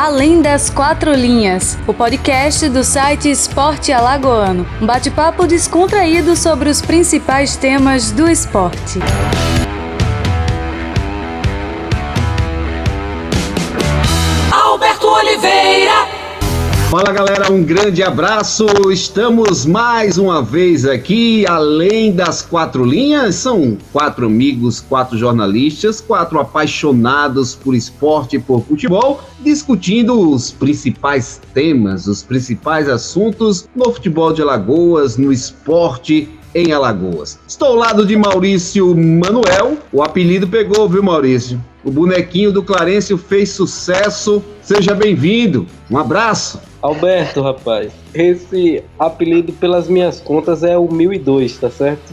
Além das Quatro Linhas, o podcast do site Esporte Alagoano. Um bate-papo descontraído sobre os principais temas do esporte. Alberto Oliveira. Fala galera, um grande abraço. Estamos mais uma vez aqui, além das quatro linhas. São quatro amigos, quatro jornalistas, quatro apaixonados por esporte e por futebol, discutindo os principais temas, os principais assuntos no futebol de Alagoas, no esporte em Alagoas. Estou ao lado de Maurício Manuel. O apelido pegou, viu, Maurício? O bonequinho do Clarencio fez sucesso. Seja bem-vindo. Um abraço. Alberto, rapaz, esse apelido pelas minhas contas é o 1002, tá certo?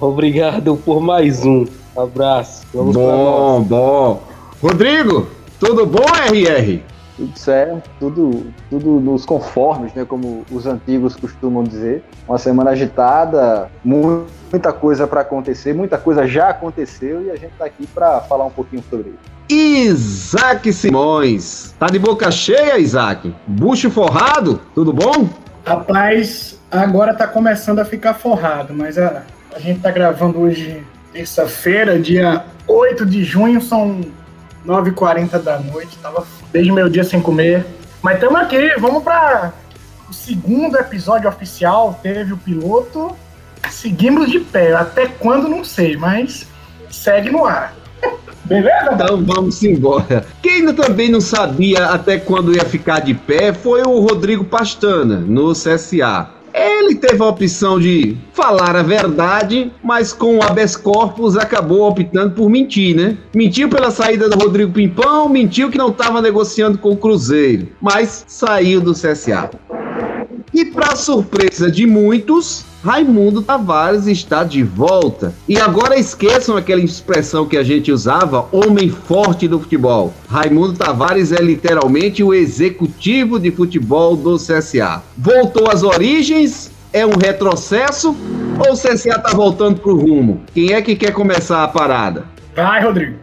Obrigado por mais um. Abraço. Vamos bom, bom. Rodrigo, tudo bom, RR? Tudo certo, tudo, tudo nos conformes, né? Como os antigos costumam dizer. Uma semana agitada, muita coisa para acontecer, muita coisa já aconteceu e a gente está aqui para falar um pouquinho sobre isso. Isaac Simões. Tá de boca cheia, Isaac? Bucho forrado? Tudo bom? Rapaz, agora tá começando a ficar forrado, mas a, a gente tá gravando hoje, terça-feira, dia 8 de junho, são 9h40 da noite. Tava desde meio dia sem comer. Mas estamos aqui, vamos para o segundo episódio oficial. Teve o piloto. Seguimos de pé. Até quando, não sei, mas segue no ar. Beleza? Então vamos embora. Quem também não sabia até quando ia ficar de pé foi o Rodrigo Pastana, no CSA. Ele teve a opção de falar a verdade, mas com o habeas corpus acabou optando por mentir, né? Mentiu pela saída do Rodrigo Pimpão, mentiu que não estava negociando com o Cruzeiro, mas saiu do CSA. E para surpresa de muitos, Raimundo Tavares está de volta. E agora esqueçam aquela expressão que a gente usava, homem forte do futebol. Raimundo Tavares é literalmente o executivo de futebol do CSA. Voltou às origens, é um retrocesso ou o CSA está voltando para o rumo? Quem é que quer começar a parada? Vai, Rodrigo.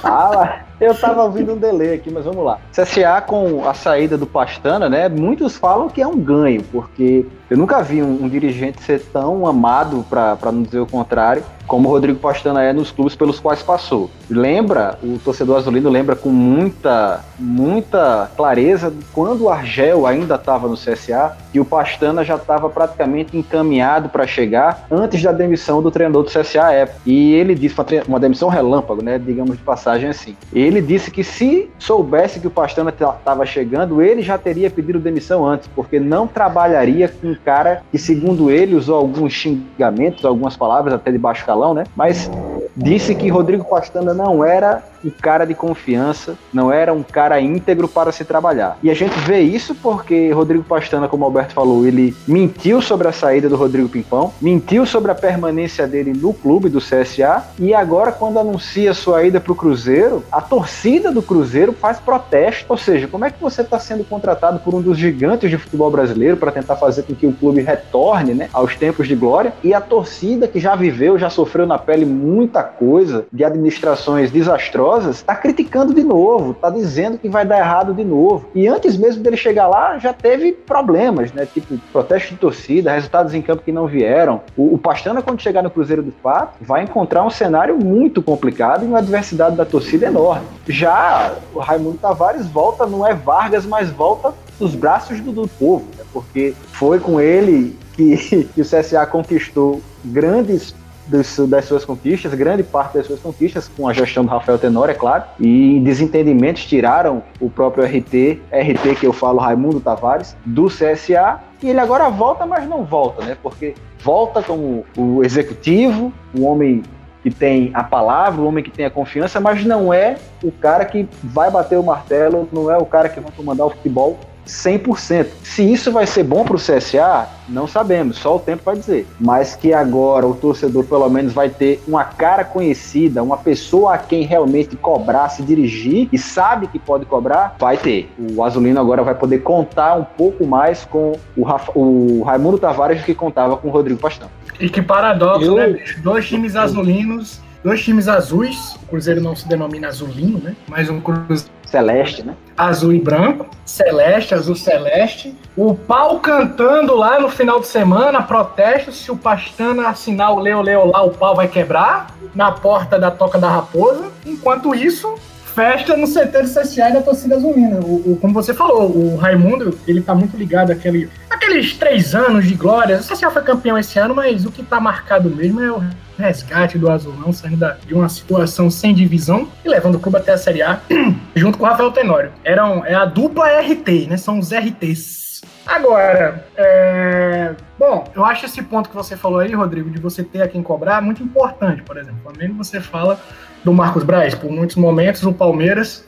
Fala. Eu tava ouvindo um delay aqui, mas vamos lá. CSA com a saída do Pastana, né? Muitos falam que é um ganho, porque eu nunca vi um, um dirigente ser tão amado, para não dizer o contrário, como o Rodrigo Pastana é nos clubes pelos quais passou. Lembra, o torcedor azulino lembra com muita, muita clareza quando o Argel ainda estava no CSA e o Pastana já estava praticamente encaminhado para chegar antes da demissão do treinador do CSA à época. E ele disse, uma demissão relâmpago, né? Digamos de passagem assim. Ele disse que se soubesse que o Pastana estava chegando, ele já teria pedido demissão antes, porque não trabalharia com cara que, segundo ele, usou alguns xingamentos, algumas palavras até de baixo calão, né? Mas disse que Rodrigo Pastana não era um cara de confiança, não era um cara íntegro para se trabalhar. E a gente vê isso porque Rodrigo Pastana, como o Alberto falou, ele mentiu sobre a saída do Rodrigo Pimpão, mentiu sobre a permanência dele no clube do CSA e agora quando anuncia sua ida para o Cruzeiro, a torcida do Cruzeiro faz protesto. Ou seja, como é que você está sendo contratado por um dos gigantes de futebol brasileiro para tentar fazer com que o clube retorne né, aos tempos de glória e a torcida que já viveu, já sofreu na pele muita coisa de administrações desastrosas está criticando de novo, está dizendo que vai dar errado de novo. E antes mesmo dele chegar lá, já teve problemas, né? Tipo, protesto de torcida, resultados em campo que não vieram. O, o Pastana, quando chegar no Cruzeiro do Fato, vai encontrar um cenário muito complicado e uma adversidade da torcida enorme. Já o Raimundo Tavares volta, não é Vargas, mas volta nos braços do, do povo, né? porque foi com ele que, que o CSA conquistou grandes das suas conquistas, grande parte das suas conquistas, com a gestão do Rafael Tenor, é claro, e desentendimentos tiraram o próprio RT, RT que eu falo, Raimundo Tavares, do CSA, e ele agora volta, mas não volta, né? Porque volta como o executivo, um homem que tem a palavra, o homem que tem a confiança, mas não é o cara que vai bater o martelo, não é o cara que vai comandar o futebol 100%. Se isso vai ser bom para o CSA, não sabemos, só o tempo vai dizer. Mas que agora o torcedor pelo menos vai ter uma cara conhecida, uma pessoa a quem realmente cobrar, se dirigir e sabe que pode cobrar, vai ter. O Azulino agora vai poder contar um pouco mais com o, Rafa, o Raimundo Tavares que contava com o Rodrigo Pastão. E que paradoxo, Eu... né, bicho? Dois times azulinos dois times azuis, o Cruzeiro não se denomina azulino, né? Mas um Cruzeiro Celeste, né? azul e branco, celeste, azul celeste. O pau cantando lá no final de semana, protesto. Se o Pastana assinar o Leo Leo lá, o pau vai quebrar na porta da Toca da Raposa. Enquanto isso, festa no CT do CSA e da torcida azulina. O, o, como você falou, o Raimundo, ele tá muito ligado àquele, àqueles três anos de glória. O CSA foi campeão esse ano, mas o que tá marcado mesmo é o resgate do Azulão, saindo de uma situação sem divisão e levando o clube até a Série A, junto com o Rafael Tenório. Eram, é a dupla RT, né? São os RTs. Agora, é... bom, eu acho esse ponto que você falou aí, Rodrigo, de você ter a quem cobrar, muito importante, por exemplo. Quando você fala do Marcos Braz, por muitos momentos o Palmeiras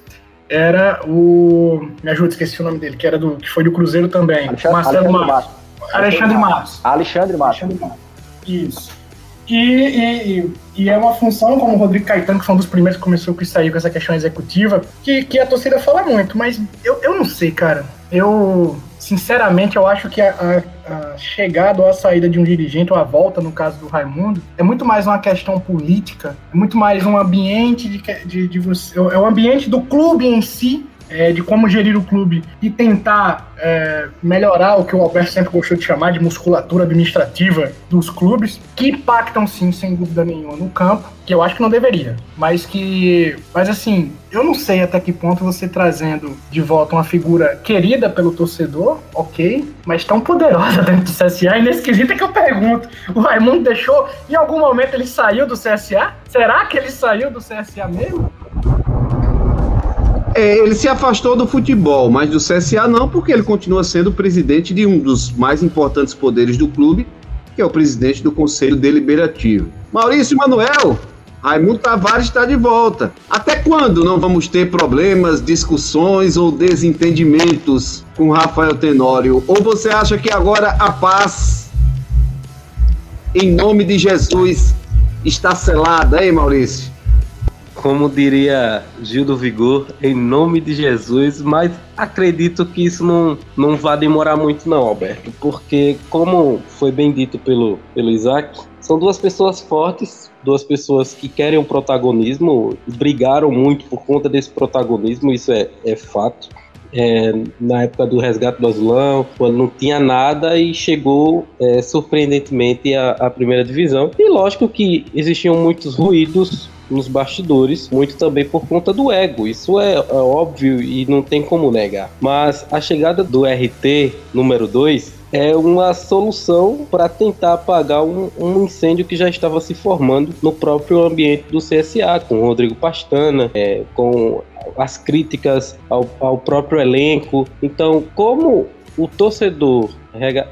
era o. Me ajuda, esqueci o nome dele, que era do. que foi do Cruzeiro também. Alexandre, Marcelo Alexandre Matos. Alexandre Matos. Alexandre Matos. Isso. E, e, e, é uma função, como o Rodrigo Caetano, que foi um dos primeiros que começou com isso aí, com essa questão executiva, que, que a torcida fala muito, mas eu, eu não sei, cara. Eu, sinceramente, eu acho que a, a, a chegada ou a saída de um dirigente, ou a volta, no caso do Raimundo, é muito mais uma questão política, é muito mais um ambiente de, de, de você. É o ambiente do clube em si é, de como gerir o clube e tentar é, melhorar o que o Alberto sempre gostou de chamar de musculatura administrativa dos clubes, que impactam sim, sem dúvida nenhuma, no campo, que eu acho que não deveria, mas que, mas assim, eu não sei até que ponto você trazendo de volta uma figura querida pelo torcedor, ok, mas tão poderosa dentro do CSA, e nesse quesito é que eu pergunto, o Raimundo deixou, em algum momento ele saiu do CSA? Será que ele saiu do CSA mesmo? É, ele se afastou do futebol, mas do CSA não, porque ele continua sendo presidente de um dos mais importantes poderes do clube, que é o presidente do Conselho Deliberativo. Maurício Manuel, Raimundo Tavares está de volta. Até quando não vamos ter problemas, discussões ou desentendimentos com Rafael Tenório? Ou você acha que agora a paz, em nome de Jesus, está selada, hein, Maurício? Como diria Gil do Vigor, em nome de Jesus, mas acredito que isso não, não vai demorar muito não, Alberto, porque como foi bem dito pelo, pelo Isaac, são duas pessoas fortes, duas pessoas que querem o um protagonismo, brigaram muito por conta desse protagonismo, isso é, é fato. É, na época do resgate do Azulão, quando não tinha nada e chegou é, surpreendentemente à primeira divisão. E lógico que existiam muitos ruídos nos bastidores, muito também por conta do ego. Isso é, é óbvio e não tem como negar. Mas a chegada do RT número 2 é uma solução para tentar apagar um, um, incêndio que já estava se formando no próprio ambiente do CSA, com o Rodrigo Pastana, é, com as críticas ao, ao próprio elenco. Então, como o torcedor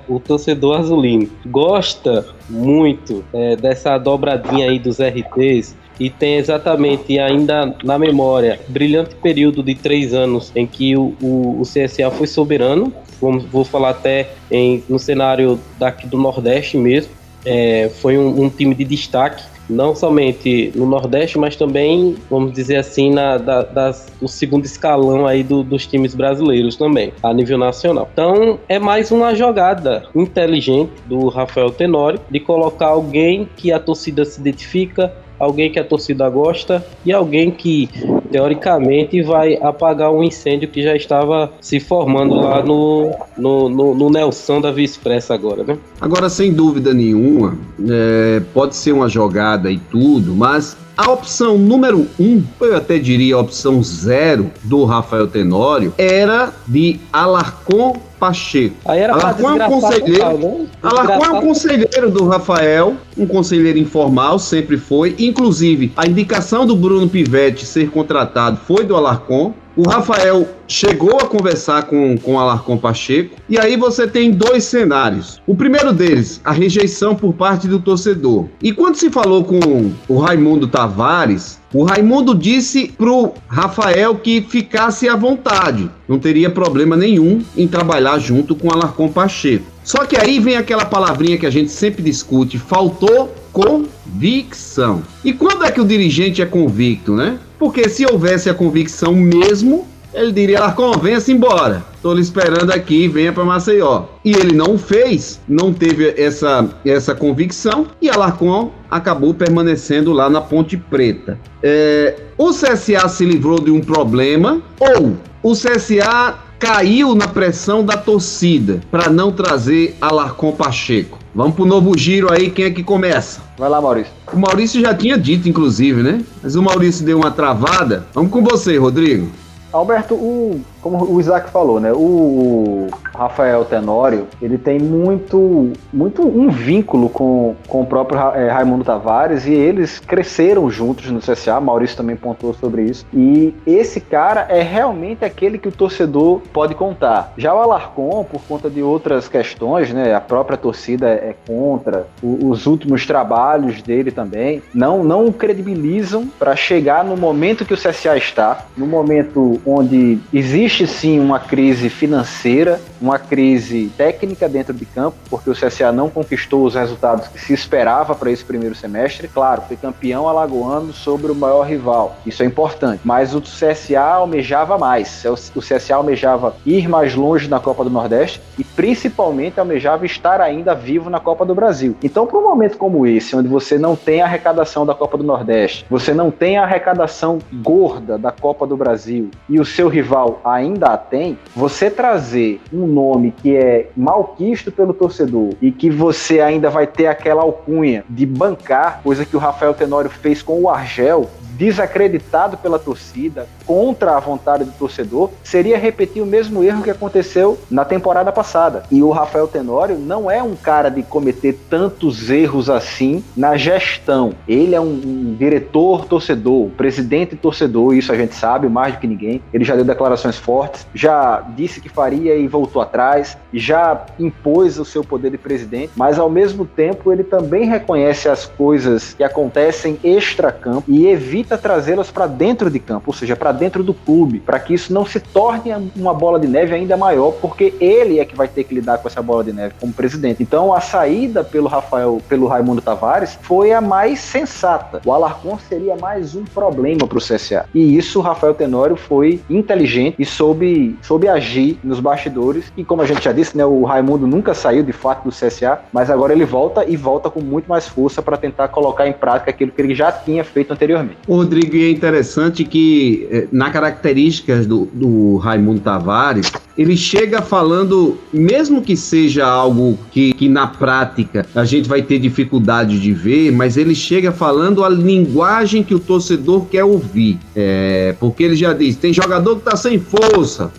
o torcedor azulino gosta muito é, dessa dobradinha aí dos RTs e tem exatamente ainda na memória brilhante período de três anos em que o, o, o CSA foi soberano. Vamos, vou falar até em, no cenário daqui do Nordeste mesmo. É, foi um, um, time de destaque, não somente no Nordeste, mas também, vamos dizer assim, na, da, das, o segundo escalão aí do, dos times brasileiros também, a nível nacional. Então, é mais uma jogada inteligente do Rafael Tenório de colocar alguém que a torcida se identifica, alguém que a torcida gosta e alguém que teoricamente vai apagar um incêndio que já estava se formando lá no, no, no, no Nelson da Via Expressa agora, né? Agora, sem dúvida nenhuma, é, pode ser uma jogada e tudo, mas a opção número um, eu até diria a opção zero do Rafael Tenório, era de Alarcon Pacheco. Aí era Alarcon é um conselheiro. Né? Alarcon é um conselheiro do Rafael, um conselheiro informal, sempre foi. Inclusive, a indicação do Bruno Pivetti ser contratado foi do Alarcon. O Rafael chegou a conversar com, com Alarcon Pacheco, e aí você tem dois cenários. O primeiro deles, a rejeição por parte do torcedor. E quando se falou com o Raimundo Tavares, o Raimundo disse pro Rafael que ficasse à vontade, não teria problema nenhum em trabalhar junto com Alarcon Pacheco. Só que aí vem aquela palavrinha que a gente sempre discute, faltou convicção. E quando é que o dirigente é convicto, né? Porque se houvesse a convicção mesmo, ele diria: Alarcon, venha-se embora. Tô lhe esperando aqui, venha para Maceió. E ele não fez, não teve essa, essa convicção e Alarcon acabou permanecendo lá na Ponte Preta. É, o CSA se livrou de um problema ou o CSA caiu na pressão da torcida para não trazer Alarcon Pacheco? Vamos pro novo giro aí, quem é que começa? Vai lá, Maurício. O Maurício já tinha dito, inclusive, né? Mas o Maurício deu uma travada. Vamos com você, Rodrigo. Alberto, o, como o Isaac falou, né? O Rafael Tenório, ele tem muito, muito um vínculo com, com o próprio é, Raimundo Tavares e eles cresceram juntos no CSA. Maurício também pontuou sobre isso. E esse cara é realmente aquele que o torcedor pode contar. Já o Alarcon, por conta de outras questões, né? A própria torcida é contra. O, os últimos trabalhos dele também não não o credibilizam para chegar no momento que o CSA está, no momento onde existe sim uma crise financeira, uma crise técnica dentro de campo, porque o CSA não conquistou os resultados que se esperava para esse primeiro semestre. Claro, foi campeão alagoano sobre o maior rival, isso é importante, mas o CSA almejava mais. O CSA almejava ir mais longe na Copa do Nordeste e principalmente almejava estar ainda vivo na Copa do Brasil. Então, para um momento como esse, onde você não tem a arrecadação da Copa do Nordeste, você não tem a arrecadação gorda da Copa do Brasil e o seu rival ainda a tem, você trazer um nome que é malquisto pelo torcedor e que você ainda vai ter aquela alcunha de bancar, coisa que o Rafael Tenório fez com o Argel, desacreditado pela torcida, contra a vontade do torcedor, seria repetir o mesmo erro que aconteceu na temporada passada. E o Rafael Tenório não é um cara de cometer tantos erros assim na gestão. Ele é um, um diretor torcedor, presidente torcedor, isso a gente sabe mais do que ninguém. Ele já deu declarações fortes, já disse que faria e voltou atrás, já impôs o seu poder de presidente, mas ao mesmo tempo ele também reconhece as coisas que acontecem extra-campo e evita trazê-las para dentro de campo, ou seja, para dentro do clube, para que isso não se torne uma bola de neve ainda maior, porque ele é que vai ter que lidar com essa bola de neve como presidente. Então a saída pelo Rafael, pelo Raimundo Tavares, foi a mais sensata. O Alarcon seria mais um problema para o CSA. E isso o Rafael Tenório foi inteligente e soube, soube agir nos bastidores. E como a gente já disse, né, o Raimundo nunca saiu de fato do CSA, mas agora ele volta e volta com muito mais força para tentar colocar em prática aquilo que ele já tinha feito anteriormente. Rodrigo, é interessante que eh, na características do, do Raimundo Tavares, ele chega falando, mesmo que seja algo que, que na prática a gente vai ter dificuldade de ver, mas ele chega falando a linguagem que o torcedor quer ouvir. É, porque ele já diz: tem jogador que tá sem força,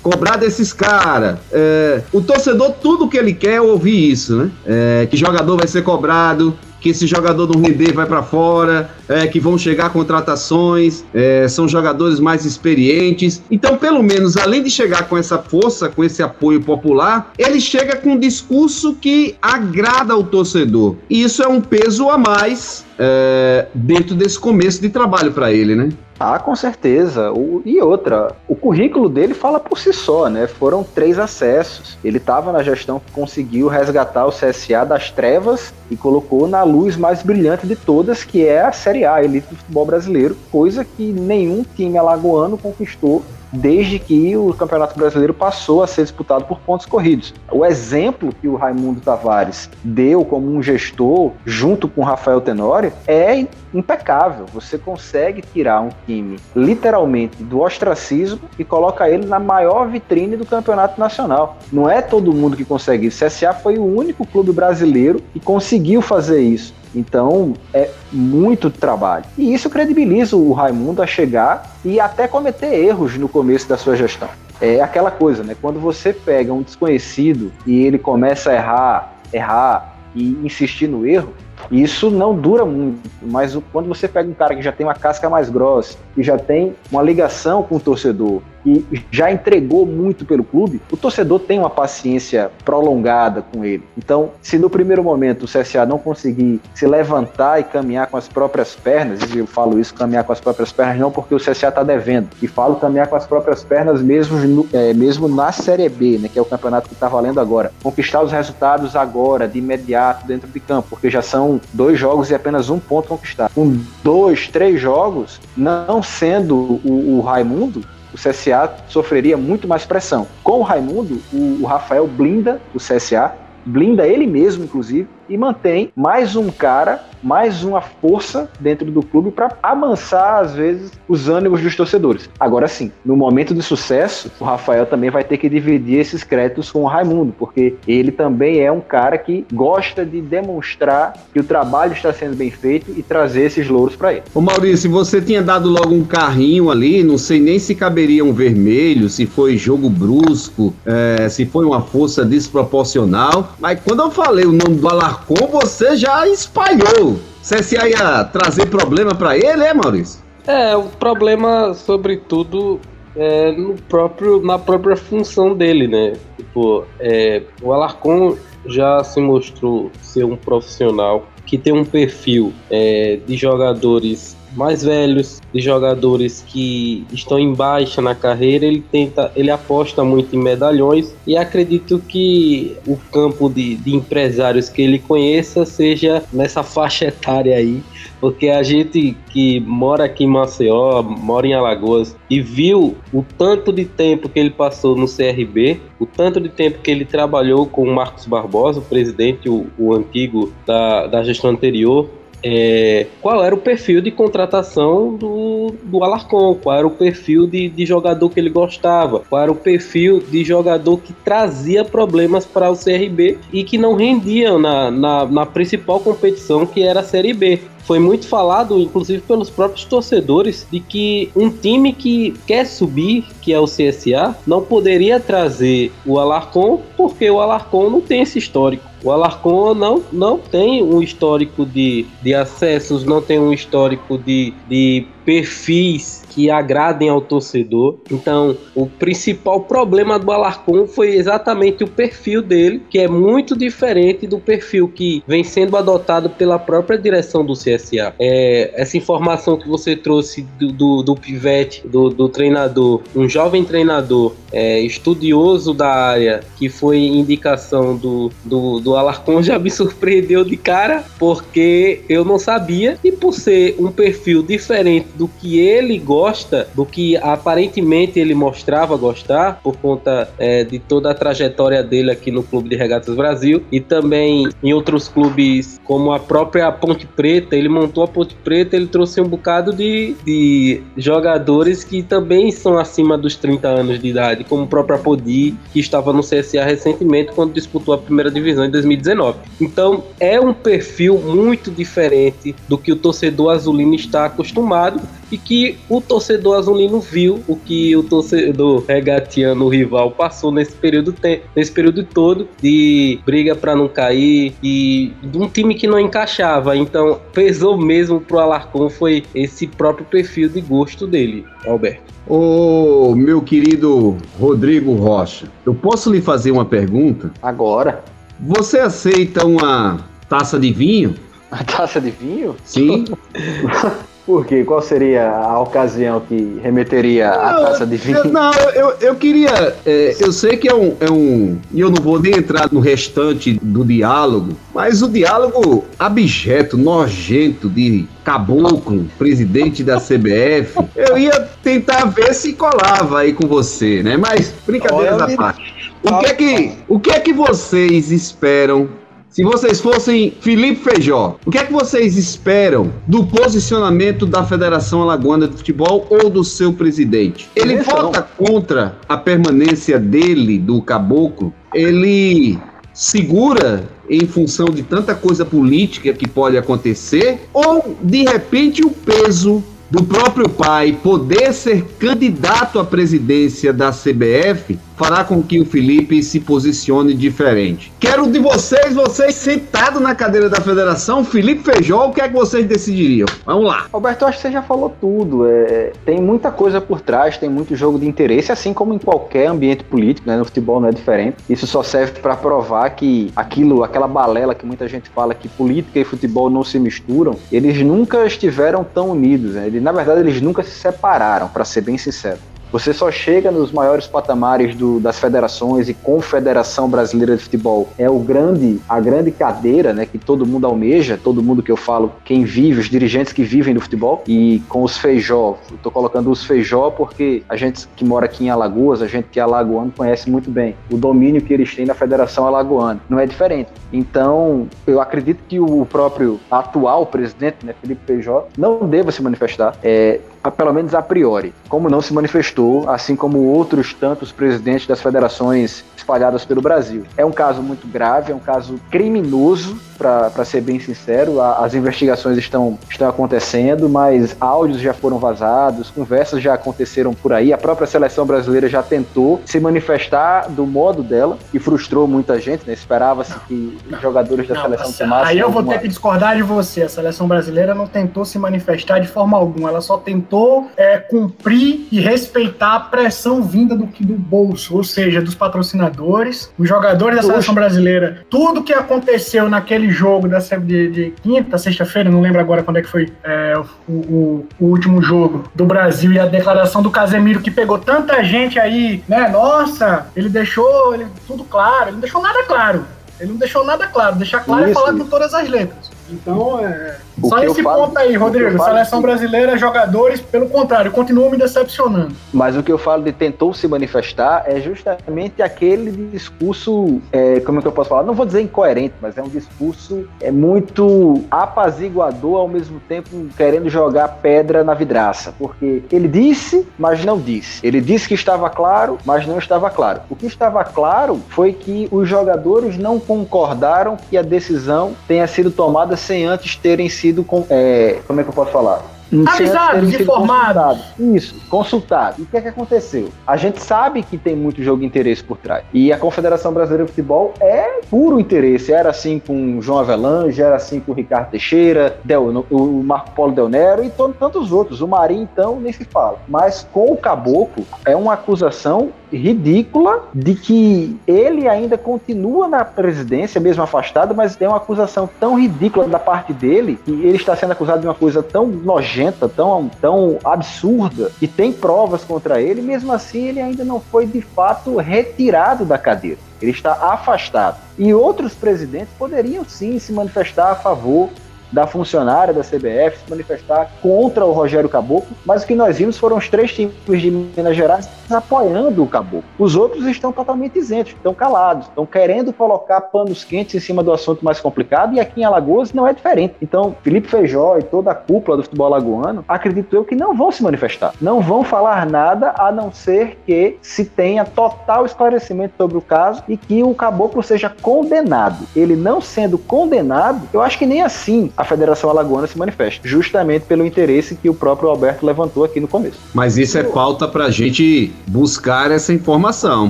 cobrar desses caras. É, o torcedor, tudo que ele quer é ouvir isso, né? É, que jogador vai ser cobrado, que esse jogador não render vai para fora, é, que vão chegar contratações, é, são jogadores mais experientes. Então, pelo menos, além de chegar com essa força, com esse apoio popular, ele chega com um discurso que agrada ao torcedor. E isso é um peso a mais é, dentro desse começo de trabalho para ele, né? Ah, com certeza. O, e outra, o currículo dele fala por si só, né? Foram três acessos. Ele estava na gestão que conseguiu resgatar o CSA das trevas e colocou na luz mais brilhante de todas, que é a Série A, a elite do futebol brasileiro, coisa que nenhum time alagoano conquistou desde que o Campeonato Brasileiro passou a ser disputado por pontos corridos. O exemplo que o Raimundo Tavares deu como um gestor, junto com o Rafael Tenório, é impecável. Você consegue tirar um time literalmente do ostracismo e coloca ele na maior vitrine do campeonato nacional. Não é todo mundo que consegue isso. O CSA foi o único clube brasileiro que conseguiu fazer isso. Então é muito trabalho. E isso credibiliza o Raimundo a chegar e até cometer erros no começo da sua gestão. É aquela coisa, né? Quando você pega um desconhecido e ele começa a errar, errar e insistir no erro, isso não dura muito, mas quando você pega um cara que já tem uma casca mais grossa, que já tem uma ligação com o torcedor, que já entregou muito pelo clube, o torcedor tem uma paciência prolongada com ele. Então, se no primeiro momento o CSA não conseguir se levantar e caminhar com as próprias pernas, e eu falo isso, caminhar com as próprias pernas, não porque o CSA está devendo, e falo caminhar com as próprias pernas mesmo, no, é, mesmo na Série B, né, que é o campeonato que está valendo agora. Conquistar os resultados agora, de imediato, dentro de campo, porque já são dois jogos e apenas um ponto conquistado. Com dois, três jogos, não sendo o, o Raimundo, o CSA sofreria muito mais pressão. Com o Raimundo, o, o Rafael blinda o CSA, blinda ele mesmo, inclusive, e mantém mais um cara, mais uma força dentro do clube para amansar, às vezes, os ânimos dos torcedores. Agora sim, no momento de sucesso, o Rafael também vai ter que dividir esses créditos com o Raimundo, porque ele também é um cara que gosta de demonstrar que o trabalho está sendo bem feito e trazer esses louros para ele. Ô Maurício, você tinha dado logo um carrinho ali, não sei nem se caberia um vermelho, se foi jogo brusco, é, se foi uma força desproporcional, mas quando eu falei o nome do Alarcon, você já espalhou. CSA ia trazer problema para ele, é, Maurício? É, o problema, sobretudo, é no próprio, na própria função dele, né? Tipo, é, o Alarcon já se mostrou ser um profissional que tem um perfil é, de jogadores mais velhos, de jogadores que estão em baixa na carreira, ele tenta, ele aposta muito em medalhões e acredito que o campo de, de empresários que ele conheça seja nessa faixa etária aí, porque a gente que mora aqui em Maceió, mora em Alagoas e viu o tanto de tempo que ele passou no CRB, o tanto de tempo que ele trabalhou com o Marcos Barbosa, o presidente, o, o antigo da, da gestão anterior, é, qual era o perfil de contratação do, do Alarcon, qual era o perfil de, de jogador que ele gostava, qual era o perfil de jogador que trazia problemas para o CRB e que não rendiam na, na, na principal competição que era a Série B? Foi muito falado, inclusive pelos próprios torcedores, de que um time que quer subir, que é o CSA, não poderia trazer o Alarcon, porque o Alarcon não tem esse histórico. O Alarcon não, não tem um histórico de, de acessos, não tem um histórico de, de perfis que agradem ao torcedor. Então, o principal problema do Alarcon foi exatamente o perfil dele, que é muito diferente do perfil que vem sendo adotado pela própria direção do CSA. É, essa informação que você trouxe do, do, do pivete, do, do, treinador, um jovem treinador é, estudioso da área, que foi indicação do, do, do Alarcon, já me surpreendeu de cara, porque eu não sabia, e por ser um perfil diferente do que ele gosta, do que aparentemente ele mostrava gostar, por conta é, de toda a trajetória dele aqui no Clube de Regatas Brasil e também em outros clubes, como a própria Ponte Preta. Ele montou a Ponte Preta, ele trouxe um bocado de, de jogadores que também são acima dos 30 anos de idade, como o próprio Apodi, que estava no CSA recentemente quando disputou a primeira divisão em 2019. Então é um perfil muito diferente do que o torcedor azulino está acostumado e que o torcedor azulino viu o que o torcedor regatiano rival passou nesse período nesse período todo de briga para não cair e de um time que não encaixava. Então, pesou mesmo pro Alarcon foi esse próprio perfil de gosto dele, Alberto. Ô, meu querido Rodrigo Rocha, eu posso lhe fazer uma pergunta? Agora. Você aceita uma taça de vinho? A taça de vinho? Sim. Por quê? Qual seria a ocasião que remeteria a taça de vinho? Eu, não, eu, eu queria. É, eu sei que é um, é um. E eu não vou nem entrar no restante do diálogo, mas o diálogo abjeto, nojento de caboclo, presidente da CBF, eu ia tentar ver se colava aí com você, né? Mas brincadeiras à parte. O que, é que, o que é que vocês esperam se vocês fossem Felipe Feijó, o que é que vocês esperam do posicionamento da Federação Alagoana de Futebol ou do seu presidente? Ele Isso vota não. contra a permanência dele, do caboclo? Ele segura em função de tanta coisa política que pode acontecer? Ou, de repente, o peso do próprio pai poder ser candidato à presidência da CBF fará com que o Felipe se posicione diferente. Quero de vocês, vocês sentados na cadeira da federação, Felipe Feijó, o que é que vocês decidiriam? Vamos lá. Alberto, acho que você já falou tudo. É, tem muita coisa por trás, tem muito jogo de interesse, assim como em qualquer ambiente político, né? No futebol não é diferente. Isso só serve para provar que aquilo, aquela balela que muita gente fala que política e futebol não se misturam, eles nunca estiveram tão unidos. Né? Eles, na verdade, eles nunca se separaram, para ser bem sincero. Você só chega nos maiores patamares do, das federações e Confederação Brasileira de Futebol. É o grande, a grande cadeira, né, que todo mundo almeja, todo mundo que eu falo, quem vive, os dirigentes que vivem do futebol. E com os feijó, estou colocando os feijó porque a gente que mora aqui em Alagoas, a gente que é alagoano conhece muito bem o domínio que eles têm na Federação Alagoana. Não é diferente. Então, eu acredito que o próprio atual presidente, né, Felipe Feijó, não deva se manifestar. É, pelo menos a priori, como não se manifestou, assim como outros tantos presidentes das federações espalhadas pelo Brasil. É um caso muito grave, é um caso criminoso, para ser bem sincero. A, as investigações estão, estão acontecendo, mas áudios já foram vazados, conversas já aconteceram por aí. A própria seleção brasileira já tentou se manifestar do modo dela e frustrou muita gente, né? Esperava-se que os jogadores da não, seleção tomassem. Aí eu alguma... vou ter que discordar de você. A seleção brasileira não tentou se manifestar de forma alguma, ela só tentou é, cumprir e respeitar a pressão vinda do, do bolso, ou seja, dos patrocinadores, os jogadores da seleção brasileira. Tudo que aconteceu naquele jogo da, de, de quinta, sexta-feira, não lembro agora quando é que foi é, o, o, o, último jogo do Brasil e a declaração do Casemiro que pegou tanta gente aí, né? Nossa, ele deixou ele, tudo claro, ele não deixou nada claro. Ele não deixou nada claro. Deixar claro é falar com todas as letras. Então, é. Só esse ponto aí, Rodrigo. Seleção brasileira, jogadores, pelo contrário, continuam me decepcionando. Mas o que eu falo de tentou se manifestar é justamente aquele discurso, é, como é que eu posso falar? Não vou dizer incoerente, mas é um discurso é muito apaziguador ao mesmo tempo querendo jogar pedra na vidraça. Porque ele disse, mas não disse. Ele disse que estava claro, mas não estava claro. O que estava claro foi que os jogadores não concordaram que a decisão tenha sido tomada sem antes terem sido, é, como é que eu posso falar? Avisados, informados. Isso, consultado. E o que é que aconteceu? A gente sabe que tem muito jogo de interesse por trás. E a Confederação Brasileira de Futebol é puro interesse. Era assim com o João Avelange, era assim com o Ricardo Teixeira, Del, o Marco Polo Del Nero e tantos outros. O Marinho, então, nem se fala. Mas com o Caboclo, é uma acusação ridícula de que ele ainda continua na presidência, mesmo afastado, mas tem uma acusação tão ridícula da parte dele que ele está sendo acusado de uma coisa tão nojenta, tão, tão absurda, e tem provas contra ele, mesmo assim ele ainda não foi de fato retirado da cadeira. Ele está afastado. E outros presidentes poderiam sim se manifestar a favor da funcionária da CBF se manifestar contra o Rogério Caboclo, mas o que nós vimos foram os três times de Minas Gerais apoiando o Caboclo. Os outros estão totalmente isentos, estão calados, estão querendo colocar panos quentes em cima do assunto mais complicado e aqui em Alagoas não é diferente. Então, Felipe Feijó e toda a cúpula do futebol alagoano, acredito eu que não vão se manifestar, não vão falar nada a não ser que se tenha total esclarecimento sobre o caso e que o Caboclo seja condenado. Ele não sendo condenado, eu acho que nem assim a Federação Alagoana se manifesta, justamente pelo interesse que o próprio Alberto levantou aqui no começo. Mas isso é pauta para a gente buscar essa informação,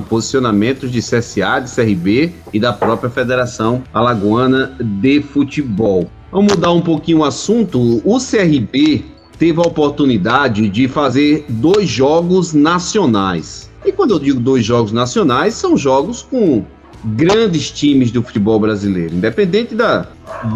posicionamentos de CSA, de CRB e da própria Federação Alagoana de Futebol. Vamos mudar um pouquinho o assunto. O CRB teve a oportunidade de fazer dois jogos nacionais. E quando eu digo dois jogos nacionais, são jogos com grandes times do futebol brasileiro. Independente da,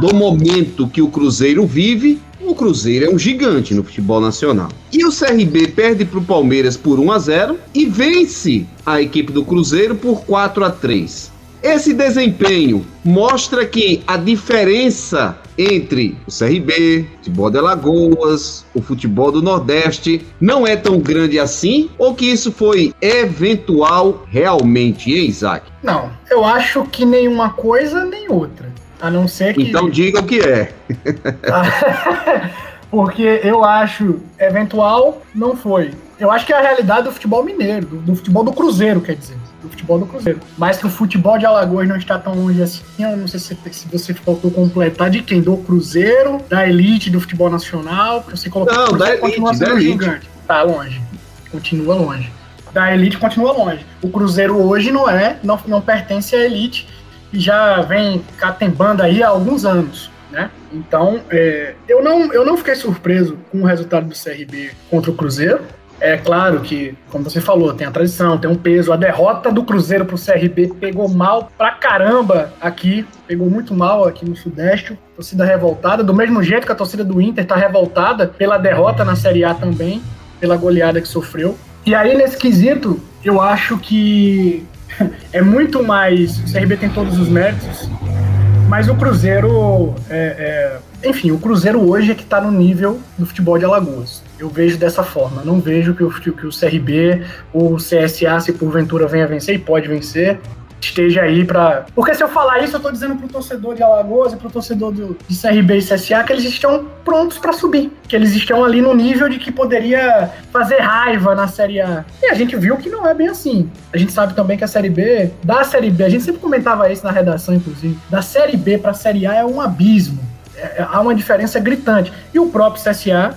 do momento que o Cruzeiro vive, o Cruzeiro é um gigante no futebol nacional. E o CRB perde para o Palmeiras por 1 a 0 e vence a equipe do Cruzeiro por 4 a 3. Esse desempenho mostra que a diferença entre o CRB, o futebol de Alagoas, o futebol do Nordeste não é tão grande assim? Ou que isso foi eventual realmente, hein, Isaac? Não, eu acho que nenhuma coisa nem outra. A não ser que. Então diga o que é. Porque eu acho eventual não foi. Eu acho que é a realidade do futebol mineiro, do, do futebol do Cruzeiro, quer dizer do futebol do Cruzeiro. Mas que o futebol de Alagoas não está tão longe assim, eu não sei se, se você faltou completar de quem? Do Cruzeiro, da elite do futebol nacional, porque você colocou não, da elite, continua sendo da gigante. Tá longe. Continua longe. Da elite continua longe. O Cruzeiro hoje não é, não, não pertence à elite e já vem catembando aí há alguns anos. Né? Então, é, eu, não, eu não fiquei surpreso com o resultado do CRB contra o Cruzeiro. É claro que, como você falou, tem a tradição, tem um peso. A derrota do Cruzeiro pro CRB pegou mal pra caramba aqui, pegou muito mal aqui no Sudeste. Torcida revoltada, do mesmo jeito que a torcida do Inter tá revoltada pela derrota na Série A também, pela goleada que sofreu. E aí, nesse quesito, eu acho que é muito mais. O CRB tem todos os méritos, mas o Cruzeiro. É, é, enfim, o Cruzeiro hoje é que está no nível do futebol de Alagoas. Eu vejo dessa forma. Não vejo que o, que o CRB ou o CSA, se porventura venha vencer, e pode vencer, esteja aí para. Porque se eu falar isso, eu tô dizendo pro torcedor de Alagoas e pro torcedor do, de CRB e CSA que eles estão prontos para subir. Que eles estão ali no nível de que poderia fazer raiva na Série A. E a gente viu que não é bem assim. A gente sabe também que a Série B, da Série B, a gente sempre comentava isso na redação, inclusive, da Série B pra Série A é um abismo. É, há uma diferença gritante. E o próprio CSA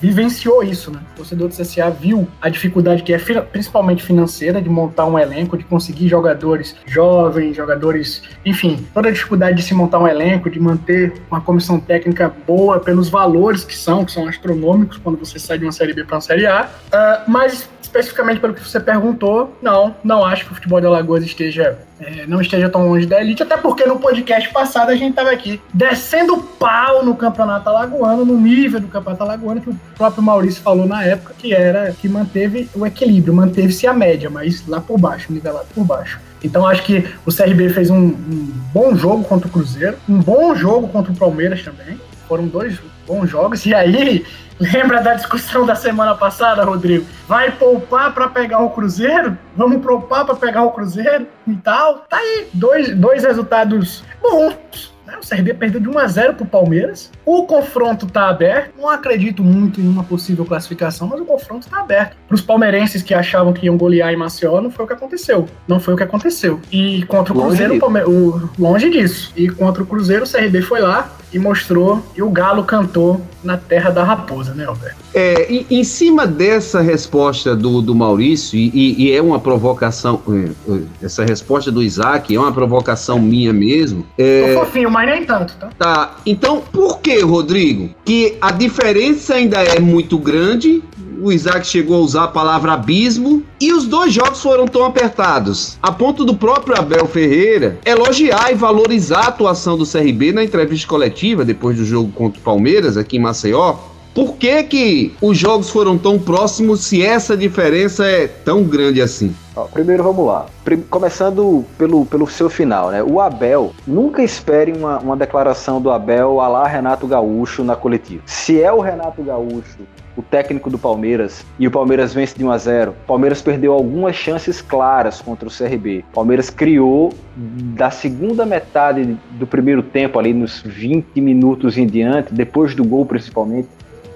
vivenciou isso, né? O torcedor do CSA viu a dificuldade que é principalmente financeira de montar um elenco, de conseguir jogadores jovens, jogadores, enfim, toda a dificuldade de se montar um elenco, de manter uma comissão técnica boa pelos valores que são, que são astronômicos quando você sai de uma série B para uma série A. Uh, mas especificamente pelo que você perguntou, não, não acho que o futebol de Alagoas esteja é, não esteja tão longe da elite, até porque no podcast passado a gente estava aqui descendo pau no campeonato alagoano, no nível do campeonato alagoano, que o próprio Maurício falou na época, que era que manteve o equilíbrio, manteve-se a média, mas lá por baixo, nivelado por baixo. Então acho que o CRB fez um, um bom jogo contra o Cruzeiro, um bom jogo contra o Palmeiras também. Foram dois bons jogos. E aí, lembra da discussão da semana passada, Rodrigo? Vai poupar para pegar o Cruzeiro? Vamos poupar para pegar o Cruzeiro e tal? Tá aí, dois, dois resultados bons né? O CRB perdeu de 1 a 0 pro Palmeiras. O confronto tá aberto. Não acredito muito em uma possível classificação, mas o confronto tá aberto. Para os palmeirenses que achavam que iam golear em Maceió, não foi o que aconteceu. Não foi o que aconteceu. E contra o Cruzeiro, longe o, o, longe disso. E contra o Cruzeiro, o CRB foi lá e mostrou, e o Galo cantou na terra da raposa, né, Alberto? É, em, em cima dessa resposta do, do Maurício, e, e, é uma provocação, é, é, essa resposta do Isaac é uma provocação minha mesmo. É, Tô fofinho, mas nem tanto, tá? Tá, então por que, Rodrigo, que a diferença ainda é muito grande o Isaac chegou a usar a palavra abismo e os dois jogos foram tão apertados, a ponto do próprio Abel Ferreira elogiar e valorizar a atuação do CRB na entrevista coletiva depois do jogo contra o Palmeiras aqui em Maceió. Por que, que os jogos foram tão próximos se essa diferença é tão grande assim? Primeiro vamos lá. Começando pelo, pelo seu final, né? O Abel, nunca espere uma, uma declaração do Abel a lá Renato Gaúcho na coletiva. Se é o Renato Gaúcho o técnico do Palmeiras, e o Palmeiras vence de 1 a 0. O Palmeiras perdeu algumas chances claras contra o CRB. Palmeiras criou da segunda metade do primeiro tempo, ali nos 20 minutos em diante, depois do gol principalmente,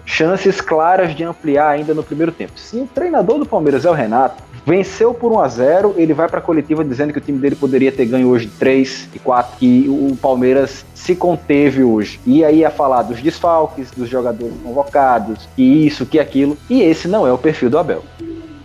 chances claras de ampliar ainda no primeiro tempo. Se o treinador do Palmeiras é o Renato, venceu por 1 a 0 ele vai para a coletiva dizendo que o time dele poderia ter ganho hoje 3 e 4, que o Palmeiras se conteve hoje. E aí ia falar dos desfalques, dos jogadores convocados, que isso, que aquilo, e esse não é o perfil do Abel.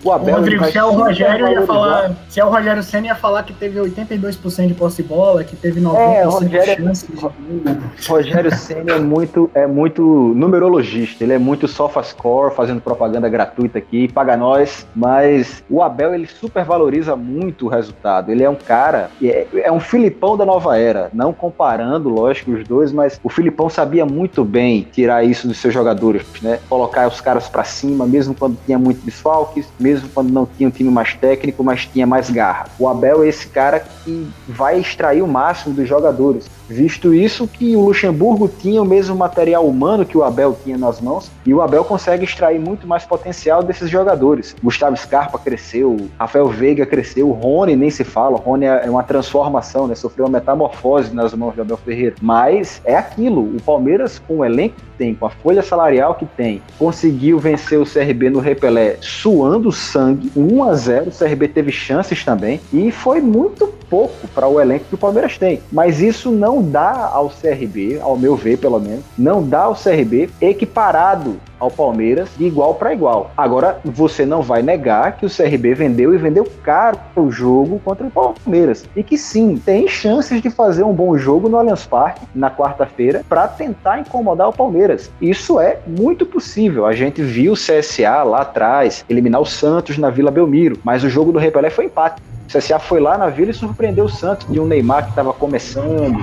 O Abel Rodrigo, se é o Rogério ia falar, se é o Rogério Senna ia falar que teve 82% de posse de bola, que teve 90% é, Rogério, de chance. De... Rogério Senna é muito é muito numerologista, ele é muito sofascore, fazendo propaganda gratuita aqui, paga nós, mas o Abel ele super valoriza muito o resultado. Ele é um cara, é, é um Filipão da nova era, não comparando, lógico, os dois, mas o Filipão sabia muito bem tirar isso dos seus jogadores, né? Colocar os caras para cima, mesmo quando tinha muito desfalques, mesmo mesmo quando não tinha um time mais técnico, mas tinha mais garra. O Abel é esse cara que vai extrair o máximo dos jogadores. Visto isso que o Luxemburgo tinha o mesmo material humano que o Abel tinha nas mãos, e o Abel consegue extrair muito mais potencial desses jogadores. Gustavo Scarpa cresceu, Rafael Veiga cresceu, o Rony nem se fala, o Rony é uma transformação, né? Sofreu uma metamorfose nas mãos do Abel Ferreira. Mas é aquilo, o Palmeiras com o elenco que tem, com a folha salarial que tem, conseguiu vencer o CRB no Repelé suando sangue, 1 a 0 o CRB teve chances também, e foi muito pouco para o elenco que o Palmeiras tem. Mas isso não dá ao CRB, ao meu ver pelo menos, não dá ao CRB equiparado ao Palmeiras de igual para igual. Agora, você não vai negar que o CRB vendeu e vendeu caro o jogo contra o Palmeiras. E que sim, tem chances de fazer um bom jogo no Allianz Parque na quarta-feira para tentar incomodar o Palmeiras. Isso é muito possível. A gente viu o CSA lá atrás eliminar o Santos na Vila Belmiro, mas o jogo do Repelé foi empate. O CSA foi lá na Vila e surpreendeu o Santos de um Neymar que estava começando,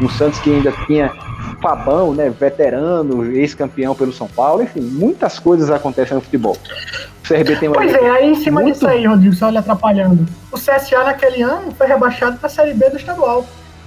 um Santos que ainda tinha Fabão, né, veterano, ex-campeão pelo São Paulo, enfim, muitas coisas acontecem no futebol. O CRB tem uma Pois é, aí em cima muito... disso aí, Rodrigo, só lhe atrapalhando. O CSA naquele ano foi rebaixado para a Série B do estadual.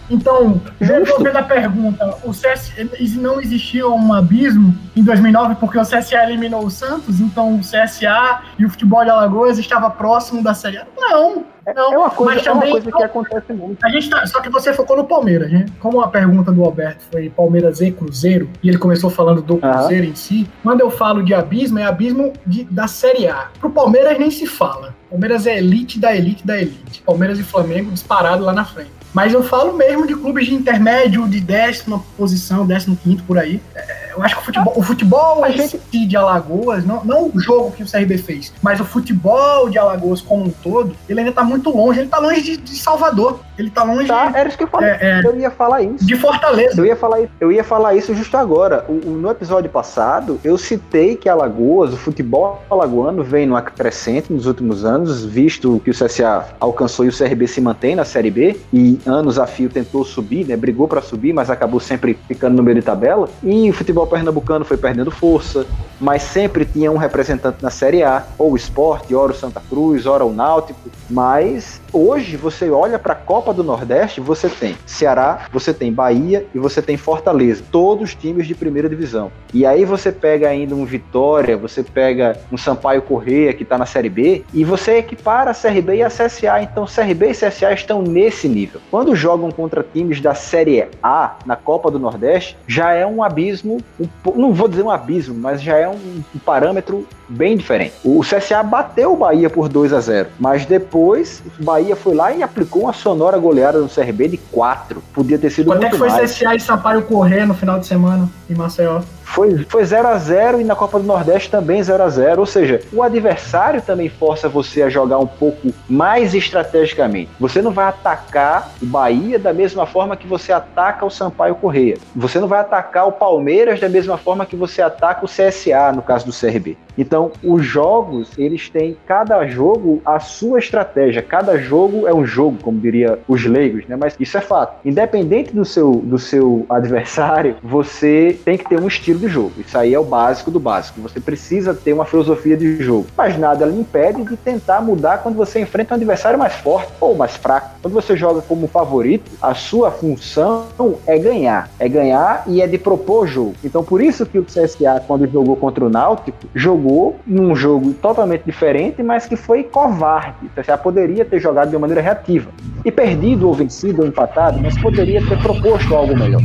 Então, resolvendo a pergunta, o CS, não existia um abismo em 2009 porque o CSA eliminou o Santos, então o CSA e o futebol de Alagoas estava próximo da Série A? Não, é, não. É uma coisa, mas é uma coisa que acontece muito. A gente tá, só que você focou no Palmeiras, né? Como a pergunta do Alberto foi Palmeiras e Cruzeiro, e ele começou falando do Cruzeiro uhum. em si, quando eu falo de abismo, é abismo de, da Série A. Pro Palmeiras nem se fala. Palmeiras é elite da elite da elite. Palmeiras e Flamengo disparado lá na frente. Mas eu falo mesmo de clubes de intermédio, de décima posição, décimo quinto por aí. É, eu acho que o futebol, o futebol gente... de Alagoas, não, não o jogo que o CRB fez, mas o futebol de Alagoas como um todo, ele ainda tá muito longe. Ele tá longe de, de Salvador. Ele tá longe. Tá, era isso que eu falei. É, é, eu ia falar isso. De Fortaleza. Eu ia falar, eu ia falar isso justo agora. O, no episódio passado, eu citei que Alagoas, o futebol alagoano, vem no acrescente nos últimos anos, visto que o CSA alcançou e o CRB se mantém na Série B. E anos a fio tentou subir, né? Brigou para subir, mas acabou sempre ficando no meio de tabela. E o futebol pernambucano foi perdendo força, mas sempre tinha um representante na Série A, ou o Sport, ora o Santa Cruz, ora o Náutico. Mas hoje você olha para a Copa do Nordeste, você tem Ceará, você tem Bahia e você tem Fortaleza, todos times de primeira divisão. E aí você pega ainda um Vitória, você pega um Sampaio Correia que está na Série B e você equipara a CRB e a CSA. Então CRB e CSA estão nesse nível. Quando jogam contra times da Série A na Copa do Nordeste, já é um abismo, um, não vou dizer um abismo, mas já é um, um parâmetro bem diferente. O CSA bateu o Bahia por 2 a 0, mas depois o Bahia foi lá e aplicou uma sonora goleada no CRB de 4. Podia ter sido Quanto muito é que foi mais. CSA e Sampaio correr no final de semana em Maceió? Foi, foi 0 a 0 e na Copa do Nordeste também 0 a 0 Ou seja, o adversário também força você a jogar um pouco mais estrategicamente. Você não vai atacar o Bahia da mesma forma que você ataca o Sampaio Correia. Você não vai atacar o Palmeiras da mesma forma que você ataca o CSA, no caso do CRB. Então, os jogos, eles têm cada jogo a sua estratégia. Cada jogo é um jogo, como diria os leigos, né? Mas isso é fato. Independente do seu, do seu adversário, você tem que ter um estilo de jogo. Isso aí é o básico do básico. Você precisa ter uma filosofia de jogo. Mas nada lhe impede de tentar mudar quando você enfrenta um adversário mais forte ou mais fraco. Quando você joga como favorito, a sua função é ganhar. É ganhar e é de propor o jogo. Então, por isso que o CSA, quando jogou contra o Náutico, jogou num jogo totalmente diferente, mas que foi covarde. O CSA poderia ter jogado de uma maneira reativa. E perdido ou vencido ou empatado, mas poderia ter proposto algo melhor.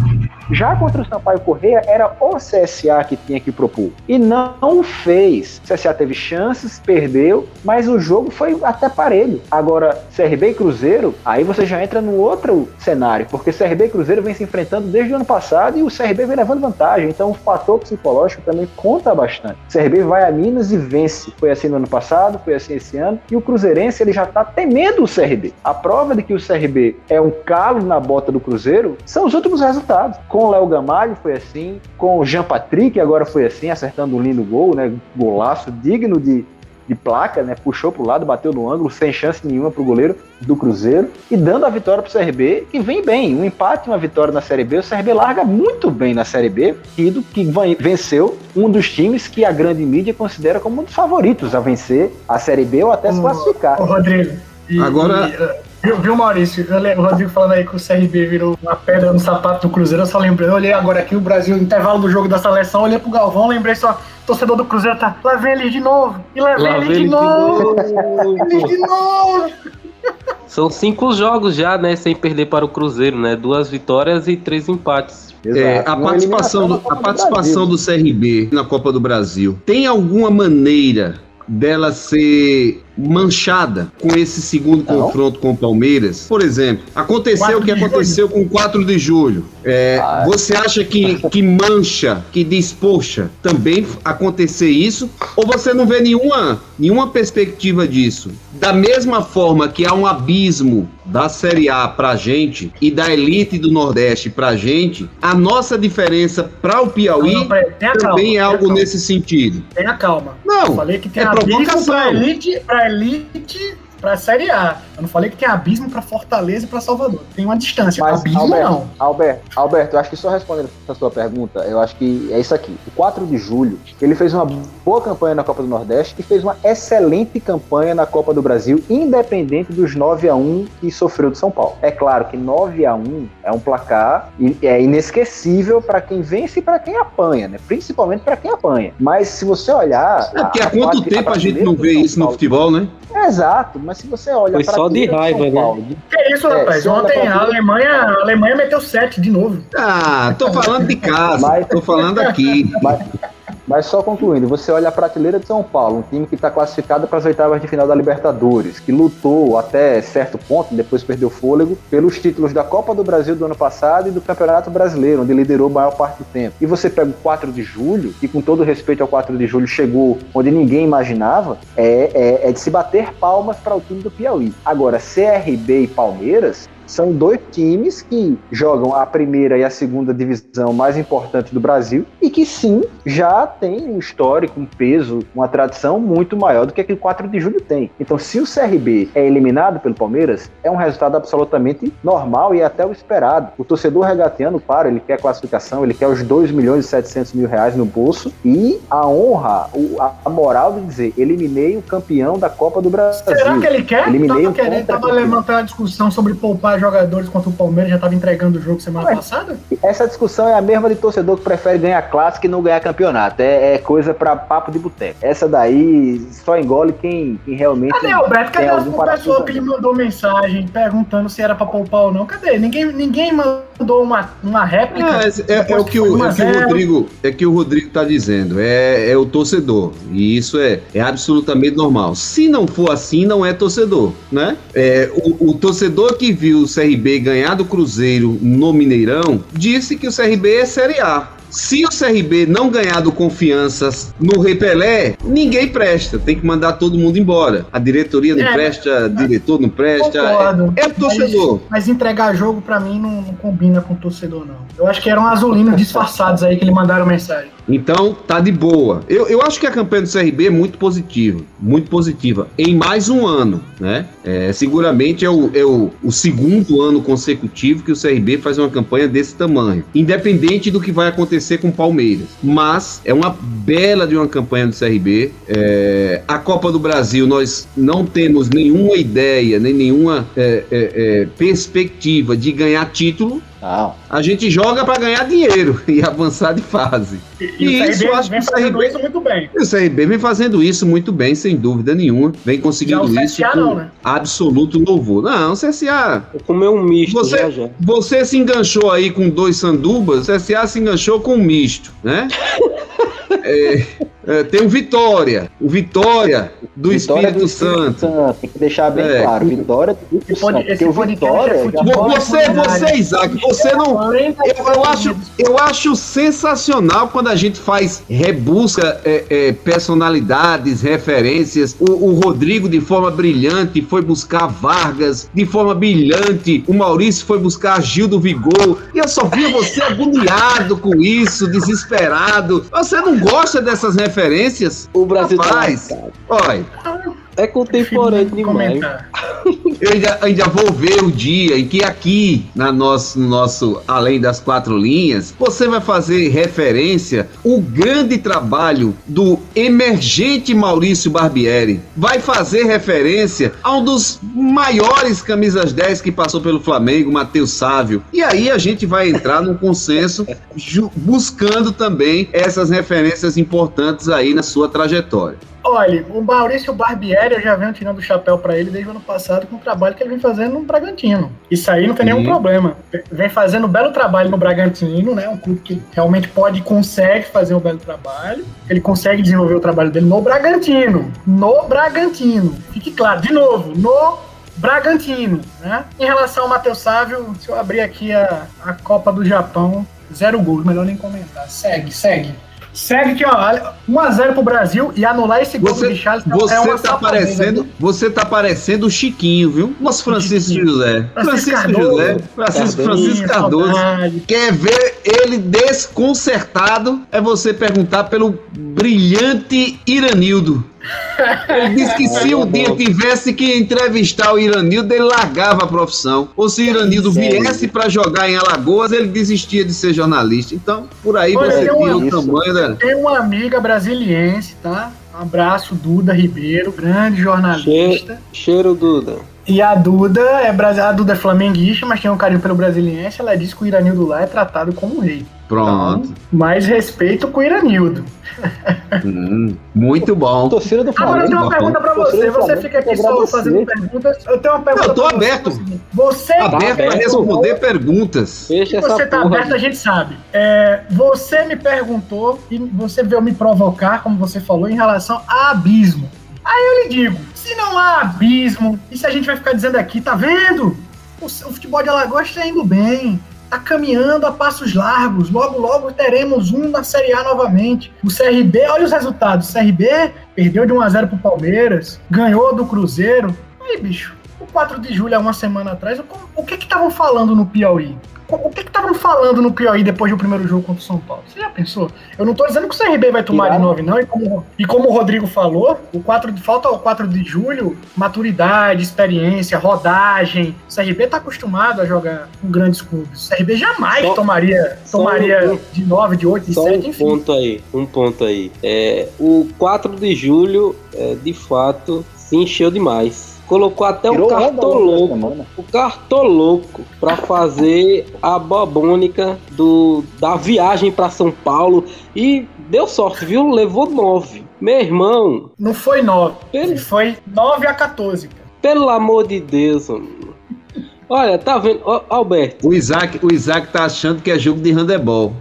Já contra o Sampaio Correia, era o CSA que tinha que propor. E não fez. O CSA teve chances, perdeu, mas o jogo foi até parelho. Agora, CRB e Cruzeiro, aí você já entra num outro cenário, porque CRB e Cruzeiro vem se enfrentando desde o ano passado e o CRB vem levando vantagem. Então o fator psicológico também conta bastante. O CRB vai a Minas e vence. Foi assim no ano passado, foi assim esse ano. E o Cruzeirense ele já tá temendo o CRB. A prova de que o CRB é um calo na bota do Cruzeiro são os últimos resultados. Com o Léo Gamalho foi assim, com o Jean Patrick agora foi assim, acertando um lindo gol, né? Golaço digno de, de placa, né? Puxou pro lado, bateu no ângulo, sem chance nenhuma pro goleiro do Cruzeiro e dando a vitória pro CRB, que vem bem. Um empate e uma vitória na Série B. O CRB larga muito bem na Série B, que venceu um dos times que a grande mídia considera como um dos favoritos a vencer a Série B ou até se classificar. Ô, Rodrigo, e, Agora. E, uh Viu, viu Maurício? o Rodrigo falando aí que o CRB virou uma pedra no sapato do Cruzeiro. Eu só lembrei, eu olhei agora aqui o Brasil, intervalo do jogo da seleção, olhei pro Galvão, lembrei só, torcedor do Cruzeiro tá. Lá vem ele de novo! E lá vem lá ele, de, novo. ele de novo! São cinco jogos já, né? Sem perder para o Cruzeiro, né? Duas vitórias e três empates. É, a participação, do, a participação do CRB na Copa do Brasil tem alguma maneira dela ser manchada com esse segundo Não. confronto com o Palmeiras. Por exemplo, aconteceu o que aconteceu com o 4 de julho. É, ah, você acha que, que mancha, que diz, poxa, também acontecer isso? Ou você não vê nenhuma, nenhuma perspectiva disso? Da mesma forma que há um abismo da Série A pra gente e da elite do Nordeste pra gente, a nossa diferença para o Piauí não, não, também calma, é algo nesse sentido. Tenha calma. Não, Eu falei que tem é abismo pra elite, pra elite pra Série A. Eu não falei que tem abismo pra Fortaleza e pra Salvador. Tem uma distância. Mas, abismo Alberto, não. Alberto, Alberto, eu acho que só respondendo essa sua pergunta, eu acho que é isso aqui. O 4 de julho, ele fez uma boa campanha na Copa do Nordeste e fez uma excelente campanha na Copa do Brasil, independente dos 9 a 1 que sofreu do São Paulo. É claro que 9 a 1 é um placar e é inesquecível para quem vence e para quem apanha, né? Principalmente para quem apanha. Mas se você olhar, É porque há quanto prat- tempo a gente prateleira não vê isso no futebol, né? É, exato, mas se você olha Foi só de raiva, São né? Paulo, de- Que isso, É, rapaz? olha Ontem a Alemanha, a Alemanha meteu 7 de novo. Ah, tô falando de casa, Mas- tô falando aqui. Mas, mas só concluindo, você olha a prateleira de São Paulo, um time que está classificado para as oitavas de final da Libertadores, que lutou até certo ponto, depois perdeu fôlego, pelos títulos da Copa do Brasil do ano passado e do Campeonato Brasileiro, onde liderou a maior parte do tempo. E você pega o 4 de julho, que com todo respeito ao 4 de julho chegou onde ninguém imaginava, é, é, é de se bater palmas para o time do Piauí. Agora, CRB e Palmeiras são dois times que jogam a primeira e a segunda divisão mais importante do Brasil e que sim já tem um histórico, um peso, uma tradição muito maior do que aquele 4 de julho tem. Então, se o CRB é eliminado pelo Palmeiras, é um resultado absolutamente normal e até o esperado. O torcedor regateando, para, ele quer classificação, ele quer os 2 milhões e 700 mil reais no bolso e a honra, a moral de dizer, eliminei o campeão da Copa do Brasil. Será que ele quer? Eliminei Tava o querendo, contra- tava levantando a discussão sobre poupar jogadores contra o Palmeiras, já tava entregando o jogo semana Ué. passada? Essa discussão é a mesma de torcedor que prefere ganhar clássico e não ganhar campeonato. É, é coisa pra papo de boteco. Essa daí só engole quem, quem realmente. Cadê o Beto? tem Cadê o pessoal que lhe mandou mensagem perguntando se era pra poupar ou não? Cadê? Ninguém, ninguém mandou uma, uma réplica. É, é- é depois o que o, é que o 1 a 0. Rodrigo é que o Rodrigo tá dizendo. É, é o torcedor. E isso é, é absolutamente normal. Se não for assim, não é torcedor, né? É, o, o torcedor que viu CRB ganhar do Cruzeiro no Mineirão disse que o CRB é Série A. Se o CRB não ganhar do Confianças no Repelé, ninguém presta. Tem que mandar todo mundo embora. A diretoria não É, presta, diretor não presta. Concordo. É, é o torcedor. Mas, mas entregar jogo pra mim não, não combina com o torcedor, não. Eu acho que eram azulinos disfarçados aí que lhe mandaram mensagem. Então, tá de boa. Eu, eu acho que a campanha do CRB é muito positiva. Muito positiva. Em mais um ano, né? É, seguramente é, o, é o, o segundo ano consecutivo que o CRB faz uma campanha desse tamanho. Independente do que vai acontecer com o Palmeiras. Mas é uma bela de uma campanha do CRB. É, a Copa do Brasil, nós não temos nenhuma ideia, nem nenhuma é, é, é, perspectiva de ganhar título. Não. A gente joga para ganhar dinheiro e avançar de fase. E, E o isso, CRB eu acho vem que o fazendo CRB isso muito bem. O CRB vem fazendo isso muito bem, sem dúvida nenhuma. Vem conseguindo Já o isso CSA com não, né? absoluto louvor. Não, o CSA. Vou comer um misto Você- já já. Você se enganchou aí com dois sandubas, o CSA se enganchou com um misto, né? É, é, tem o Vitória. O Vitória do Vitória Espírito do Santo. Tem que deixar bem É. claro. Vitória do Espírito Esse pod- Santo. Esse Vitória. é Você, você, Isaac, você não. Eu, eu acho, eu acho sensacional quando a gente faz rebusca é, é, personalidades, referências. O, o Rodrigo, de forma brilhante, foi buscar Vargas, de forma brilhante. O Maurício foi buscar Gil do Vigor. E eu só via você agoniado com isso, desesperado. Você não gosta dessas referências? O Brasil tá Rapaz, lascado. olha, É contemporâneo demais. Eu ainda, ainda vou ver o dia em que aqui, na nosso, no nosso Além das Quatro Linhas, você vai fazer referência o grande trabalho do emergente Maurício Barbieri. Vai fazer referência a um dos maiores camisas 10 que passou pelo Flamengo, Matheus Sávio. E aí a gente vai entrar num consenso buscando também essas referências importantes aí na sua trajetória. Olha, o Maurício Barbieri, eu já venho tirando o chapéu pra ele desde o ano passado com o trabalho que ele vem fazendo no Bragantino. Isso aí não tem nenhum Sim. problema. Vem fazendo um belo trabalho no Bragantino, né? Um clube que realmente pode e consegue fazer um belo trabalho. Ele consegue desenvolver o trabalho dele no Bragantino. No Bragantino. Fique claro, de novo, no Bragantino, né? Em relação ao Matheus Sávio, se eu abrir aqui a, a Copa do Japão, zero gols, melhor nem comentar. Segue, segue. Segue que, ó, 1x0 pro Brasil e anular esse gol do Você, Richarlison você é uma tá parecendo, você tá parecendo o Chiquinho, viu? Nosso Francisco Chiquinho. José. Francisco Francisco Cardoso. José. Francisco. Francisco Cardoso. Saudade. Quer ver ele desconcertado? É você perguntar pelo brilhante Iranildo. Ele disse que se um dia tivesse que entrevistar o Iranildo, ele largava a profissão. Ou se o Iranildo viesse para jogar em Alagoas, ele desistia de ser jornalista. Então, por aí Olha, você tem uma- o tamanho da. Tem uma amiga brasiliense, tá? Um abraço, Duda Ribeiro, grande jornalista. cheiro Duda. E a Duda é a Duda é flamenguista, mas tem um carinho pelo brasiliense. Ela diz que o Iranildo lá é tratado como um rei. Pronto. Mais respeito com o Iranildo. Hum, muito bom. Torcida do Agora eu tenho uma Flamengo. pergunta pra você. Você Flamengo fica aqui só fazendo perguntas. Eu tenho uma pergunta Eu tô pra você, aberto. é Você Aberto para aberto. responder perguntas. Fecha essa você tá porra. aberto, a gente sabe. É, você me perguntou e você veio me provocar, como você falou, em relação a abismo. Aí eu lhe digo, se não há abismo, e se a gente vai ficar dizendo aqui, tá vendo? O, o futebol de Alagoas está indo bem, tá caminhando a passos largos, logo logo teremos um na Série A novamente. O CRB, olha os resultados, o CRB perdeu de 1 a 0 pro Palmeiras, ganhou do Cruzeiro. Aí, bicho, o 4 de julho, há uma semana atrás, o, o que que estavam falando no Piauí? O que estavam falando no Piauí depois do primeiro jogo contra o São Paulo? Você já pensou? Eu não tô dizendo que o CRB vai tomar de Tiraram. 9, não. E como, e como o Rodrigo falou, o 4 de, falta o 4 de julho, maturidade, experiência, rodagem. O CRB tá acostumado a jogar com grandes clubes. O CRB jamais Só- tomaria, tomaria um- de 9, de 8, de Só 7, um enfim. ponto aí, um ponto aí. É, o 4 de julho, é, de fato, se encheu demais. Colocou até o Tirou cartoloco, o cartoloco pra fazer a bobônica do, da viagem pra São Paulo e deu sorte, viu? Levou 9. Meu irmão, Não foi 9, pelo, foi 9 a 14. pô. pelo amor de Deus, mano. Olha, tá vendo? Ó, Alberto, O Isaac, o Isaac tá achando que é jogo de handebol.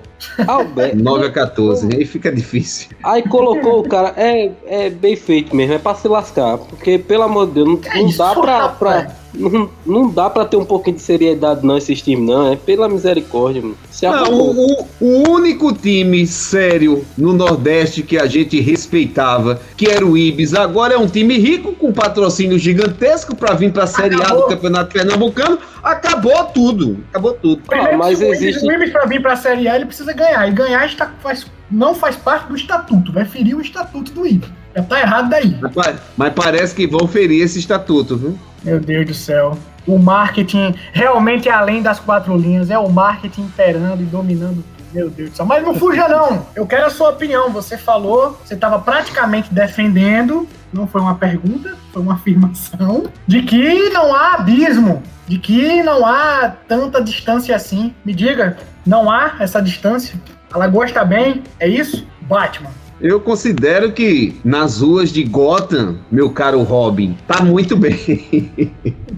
Alberto. 9 a 14. Aí fica difícil. Aí colocou o cara, é, é bem feito mesmo, é pra se lascar. Porque, pelo amor de Deus, não, Que não dá pra. pra- não, não dá pra ter um pouquinho de seriedade, não, esses times, não. É pela misericórdia, mano. Se Não, acabou. o, o- o único time sério no Nordeste que a gente respeitava, que era o Ibis, agora é um time rico com patrocínio gigantesco para vir para a Série A do Acabou. Campeonato Pernambucano. Acabou tudo. Acabou tudo. Primeiro, Ah, mas que o Ibis- existe- o Ibis para vir para a Série A, ele precisa ganhar. E ganhar está, faz, não faz parte do estatuto. Vai ferir o estatuto do Ibis. Já tá errado daí. Mas, mas parece que vão ferir esse estatuto, viu? Meu Deus do céu. O marketing realmente é além das quatro linhas. É o marketing imperando e dominando. Meu Deus do céu. Mas não fuja, não. Eu quero a sua opinião. Você falou, você estava praticamente defendendo. Não foi uma pergunta, foi uma afirmação. De que não há abismo. De que não há tanta distância assim. Me diga, não há essa distância? Alagoas está bem? É isso? Batman. Eu considero que nas ruas de Gotham, meu caro Robin, tá muito bem.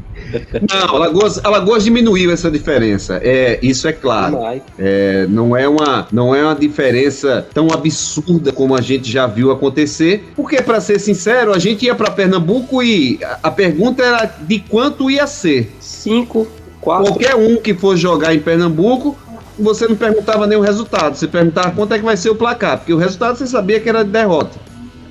Não, Alagoas, Alagoas diminuiu essa diferença. É, isso é claro. É, não, é uma, não é uma diferença tão absurda como a gente já viu acontecer. Porque, para ser sincero, a gente ia para Pernambuco e a, a pergunta era de quanto ia ser. Cinco, quatro. Qualquer um que for jogar em Pernambuco, você não perguntava nem o resultado, você perguntava quanto é que vai ser o placar, porque o resultado você sabia que era de derrota.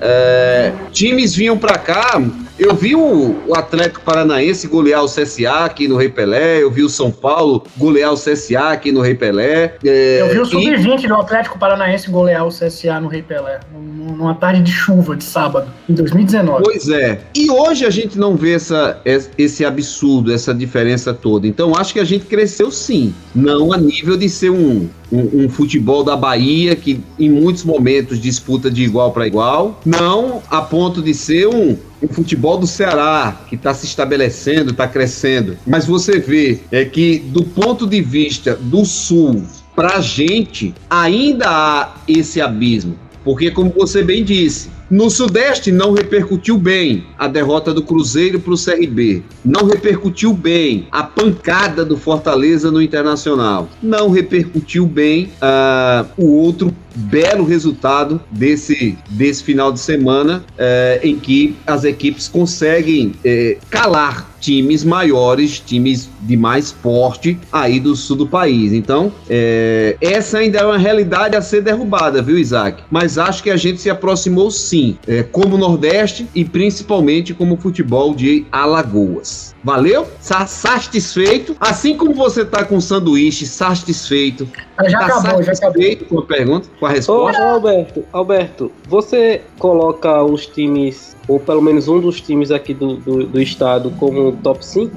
É, times vinham para cá, eu vi o, o Atlético Paranaense golear o CSA aqui no Rei Pelé, eu vi o São Paulo golear o CSA aqui no Rei Pelé. é, Eu vi o e- sub-20 do Atlético Paranaense golear o CSA no Rei Pelé, num- numa tarde de chuva de sábado, em 2019. Pois é. E hoje a gente não vê essa, es- esse absurdo, essa diferença toda. Então acho que a gente cresceu sim. Não a nível de ser um, um, um futebol da Bahia que em muitos momentos disputa de igual para igual. Não a ponto de ser um, um futebol do Ceará que está se estabelecendo, está crescendo. Mas você vê é que do ponto de vista do Sul, para a gente ainda há esse abismo. Porque, como você bem disse, no Sudeste não repercutiu bem a derrota do Cruzeiro para o CRB. Não repercutiu bem a pancada do Fortaleza no Internacional. Não repercutiu bem ah, o outro belo resultado desse, desse final de semana eh, em que as equipes conseguem eh, calar times maiores, times de mais porte aí do sul do país. Então, eh, essa ainda é uma realidade a ser derrubada, viu, Isaac? Mas acho que a gente se aproximou sim sim, é, como Nordeste e principalmente como futebol de Alagoas. Valeu? Sa satisfeito? Assim como você tá com sanduíche satisfeito. Ah, já tá acabou, já acabou. satisfeito com a pergunta, com a Ô, resposta? Alberto, Alberto, você coloca os times, ou pelo menos um dos times aqui do, do, do estado, como top 5?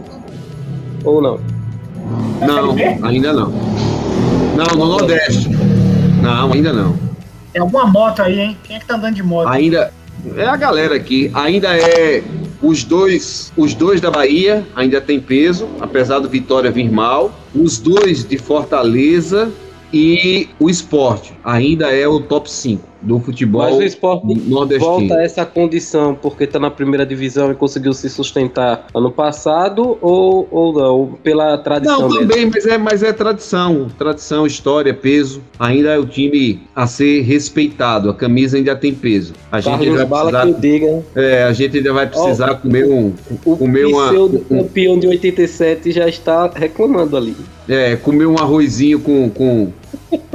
Ou não? Não, ainda não. Não, no Nordeste. Não, ainda não. Tem alguma moto aí, hein? Quem é que tá andando de moto? Ainda é a galera aqui, ainda é os dois, os dois da Bahia ainda tem peso, apesar do Vitória vir mal. Os dois de Fortaleza e o Esporte ainda é o top 5 do futebol Mas o esporte nordestino. volta a essa condição porque tá na primeira divisão e conseguiu se sustentar ano passado ou, ou não? Pela tradição Não, mesmo? também, mas é, mas é tradição, tradição, história, peso. Ainda é o time a ser respeitado. A camisa ainda tem peso. A gente Carlos ainda vai precisar, diga. é, a gente ainda vai precisar comer um, O comer uma, pseudo campeão de 87 já está reclamando ali. É, comer um arrozinho com, com,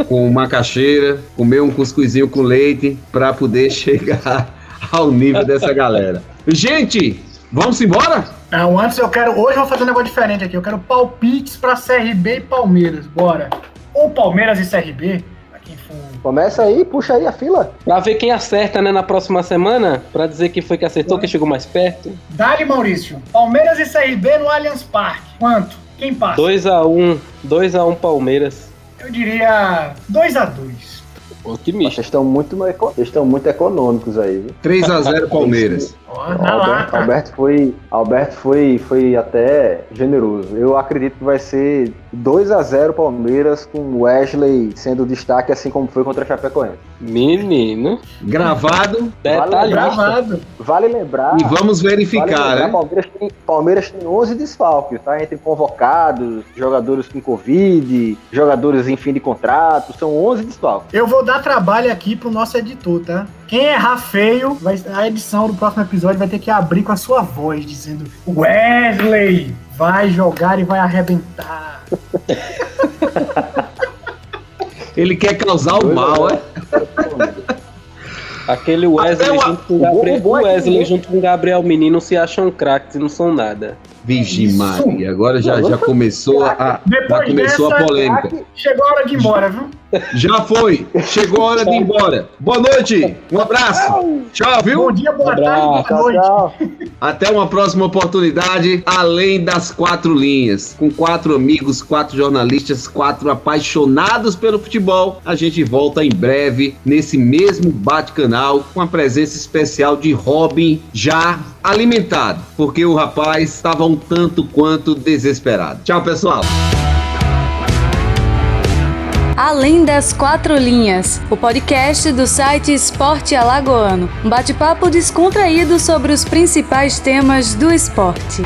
com macaxeira, comer um cuscuzinho com leite para poder chegar ao nível dessa galera. Gente, vamos embora? Não, antes eu quero. Hoje eu vou fazer um negócio diferente aqui. Eu quero palpites pra CRB e Palmeiras. Bora. Ou Palmeiras e CRB, pra quem for. Começa aí, puxa aí a fila. Pra ver quem acerta, né, na próxima semana, pra dizer quem foi que acertou, quem chegou mais perto. Dali, Maurício. Palmeiras e CRB no Allianz Parque. Quanto? Quem passa? 2x1, 2x1 Palmeiras. Eu diria 2 a 2 Otimista. Vocês estão muito, eco- vocês estão muito econômicos aí, viu? 3 a 0 Palmeiras. Ó, Alberto. Alberto foi, Alberto foi, foi até generoso. Eu acredito que vai ser 2 a 0 Palmeiras com Wesley sendo destaque, assim como foi contra a Chapecoense. Menino. Gravado Detalhe. Gravado. Vale lembrar. e vamos vale verificar, lembrar, né? Palmeiras tem, Palmeiras tem 11 desfalques, tá? Entre convocados, jogadores com Covid, jogadores em fim de contrato, são 11 desfalques. Eu vou dar trabalho aqui pro nosso editor, tá? Quem errar feio, vai, a edição do próximo episódio vai ter que abrir com a sua voz, dizendo Wesley vai jogar e vai arrebentar. Ele quer causar o mal, é? Aquele Wesley uma- junto com o Gabriel, o é Wesley junto com o Gabriel Menino se acham craques e não são nada. Isso. Maria, agora já, já começou a, já começou a polêmica. Chegou a hora de ir embora, viu? Já foi, chegou a hora de ir embora. Boa noite, um abraço, tchau, viu? Bom dia, boa Abraço. tarde, boa Tchau, noite. tchau. Até uma próxima oportunidade, além das quatro linhas. Com quatro amigos, quatro jornalistas, quatro apaixonados pelo futebol. A gente volta em breve nesse mesmo bate-canal com a presença especial de Robin já alimentado, porque o rapaz estava um tanto quanto desesperado. Tchau, pessoal. Além das quatro linhas, o podcast do site Esporte Alagoano. Um bate-papo descontraído sobre os principais temas do esporte.